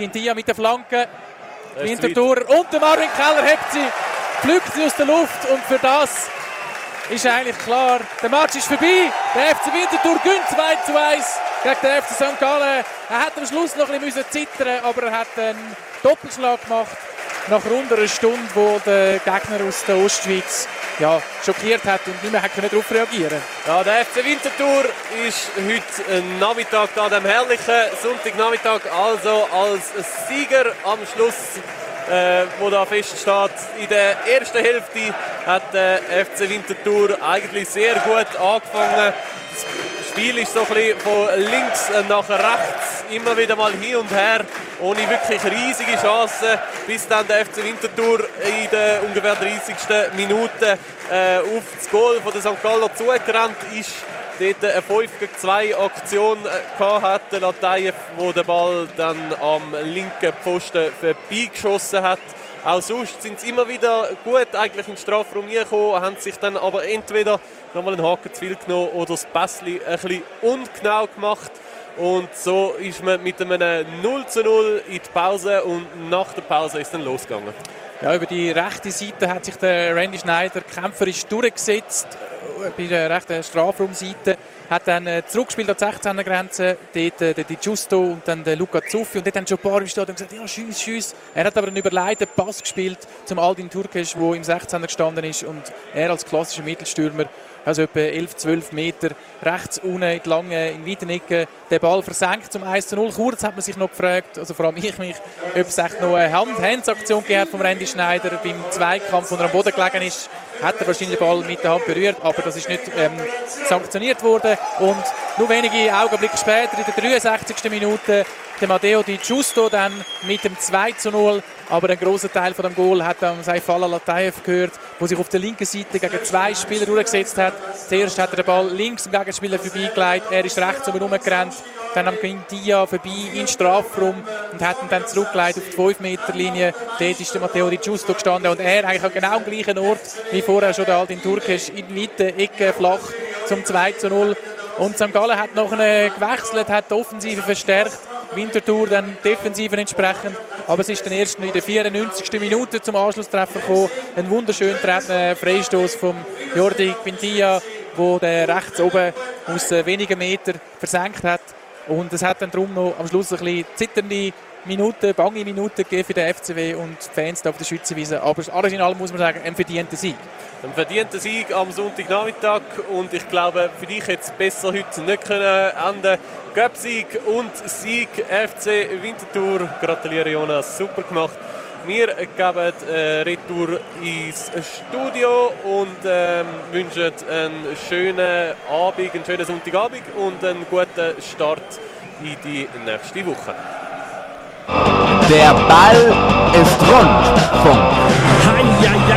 Quintia mit der Flanke. Winterthur und der Marvin Keller hebt sie, pflückt sie aus der Luft und für das ist eigentlich klar, der Match ist vorbei. Der FC Winterthur gönnt 2 zu 1 gegen den FC St. Gallen. Er hat am Schluss noch ein bisschen zittern aber er hat einen Doppelschlag gemacht nach rund einer Stunde, wo der Gegner aus der Ostschweiz ja, schockiert hat und nicht mehr darauf reagieren Ja, der FC Winterthur ist heute Nachmittag, an dem herrlichen Sonntagnachmittag, also als Sieger am Schluss äh, wo da feststeht. In der ersten Hälfte hat der FC Winterthur eigentlich sehr gut angefangen. Das Spiel ist so ein bisschen von links nach rechts immer wieder mal hier und her, ohne wirklich riesige Chancen, bis dann der FC Winterthur in der ungefähr 30. Minute äh, auf das Goal von der St. Galler zugerannt ist dort eine 5 gegen 2 Aktion äh, hat, der Latayev, wo der Ball dann am linken Pfosten vorbeigeschossen hat. Auch sonst sind sie immer wieder gut eigentlich in den Strafraum gekommen, haben sich dann aber entweder nochmal einen Haken zu viel genommen oder das Passli ein bisschen ungenau gemacht. Und so ist man mit einem 0 zu 0 in die Pause und nach der Pause ist dann losgegangen. Ja, über die rechte Seite hat sich der Randy Schneider kämpferisch durchgesetzt bei der rechten Strafraumseite. Hat dann äh, zurückgespielt an die 16er Grenze, dort äh, die Giusto und dann der Luca Zuffi. Und dort haben schon ein paar im Stadion gesagt, ja, schieß, schieß. Er hat aber einen überleiteten Pass gespielt zum Aldin Turkisch, der im 16er gestanden ist. Und er als klassischer Mittelstürmer also etwa 11, 12 Meter rechts unten in die lange, in weiten Ecke, den Ball versenkt zum 1 zu 0. Kurz hat man sich noch gefragt, also vor allem ich mich, ob es echt noch eine Hand-Hands-Aktion gegeben vom Randy Schneider beim Zweikampf, wo er am Boden gelegen ist, hat er wahrscheinlich den Ball mit der Hand berührt, aber das ist nicht ähm, sanktioniert worden und nur wenige Augenblicke später, in der 63. Minute, der Matteo Di Giusto dann mit dem 2 zu 0. Aber ein großer Teil von dem Goal hat dann Saifala Latayev gehört, der sich auf der linken Seite gegen zwei Spieler durchgesetzt hat. Zuerst hat er den Ball links im Gegenspieler vorbeigelegt, er ist rechts herumgerannt, dann am Quintia vorbei in Strafraum und hat ihn dann zurückgeleitet auf die 5-Meter-Linie. Dort ist der Matteo Di Giusto gestanden und er eigentlich an genau am gleichen Ort wie vorher schon der Aldin Turkisch in die Mitte, Ecke, flach zum 2 zu 0. Und St. Gallen hat noch gewechselt, hat die Offensive verstärkt. Winterthur dann defensiv entsprechend. Aber es ist dann erst in der 94. Minute zum Anschlusstreffer gekommen. Ein wunderschön äh, Freistoß von Jordi Quintilla, der rechts oben aus äh, wenigen Metern versenkt hat. Und es hat dann darum noch am Schluss ein bisschen zitternde Minuten, bange Minuten gegeben für den FCW und die Fans auf der Schützenwiese. Aber alles in allem muss man sagen, ein verdienter Sieg. Ein verdienter Sieg am Sonntagnachmittag und ich glaube, für dich hätte es besser heute nicht können enden Göpsieg und Sieg FC Winterthur. Gratuliere Jonas, super gemacht. Wir geben äh, Retour ins Studio und ähm, wünschen einen schönen Abend, einen schönen Sonntagabend und einen guten Start in die nächste Woche. Der Ball ist rund. Punkt.